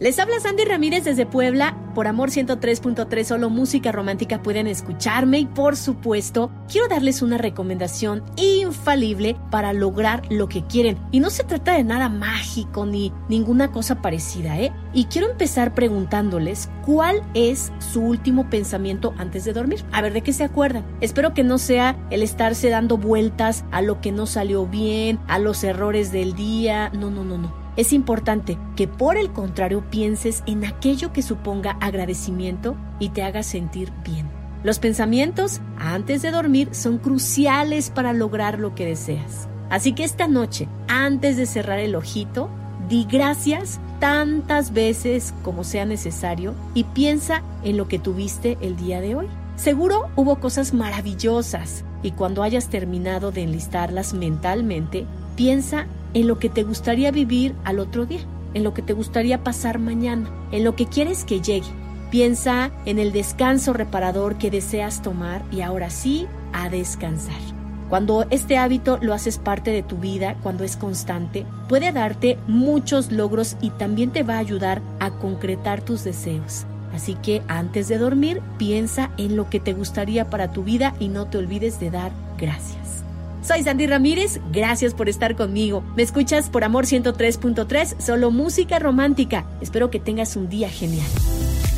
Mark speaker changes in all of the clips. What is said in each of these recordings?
Speaker 1: Les habla Sandy Ramírez desde Puebla. Por Amor 103.3, solo música romántica pueden escucharme y por supuesto quiero darles una recomendación infalible para lograr lo que quieren. Y no se trata de nada mágico ni ninguna cosa parecida, ¿eh? Y quiero empezar preguntándoles cuál es su último pensamiento antes de dormir. A ver de qué se acuerdan. Espero que no sea el estarse dando vueltas a lo que no salió bien, a los errores del día. No, no, no, no es importante que por el contrario pienses en aquello que suponga agradecimiento y te haga sentir bien. Los pensamientos antes de dormir son cruciales para lograr lo que deseas. Así que esta noche, antes de cerrar el ojito, di gracias tantas veces como sea necesario y piensa en lo que tuviste el día de hoy. Seguro hubo cosas maravillosas y cuando hayas terminado de enlistarlas mentalmente, piensa en lo que te gustaría vivir al otro día, en lo que te gustaría pasar mañana, en lo que quieres que llegue. Piensa en el descanso reparador que deseas tomar y ahora sí, a descansar. Cuando este hábito lo haces parte de tu vida, cuando es constante, puede darte muchos logros y también te va a ayudar a concretar tus deseos. Así que antes de dormir, piensa en lo que te gustaría para tu vida y no te olvides de dar gracias. Soy Sandy Ramírez, gracias por estar conmigo. Me escuchas por Amor 103.3, solo música romántica. Espero que tengas un día genial.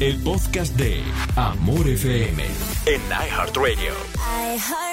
Speaker 2: El podcast de Amor FM en iHeartRadio.
Speaker 3: iHeartRadio.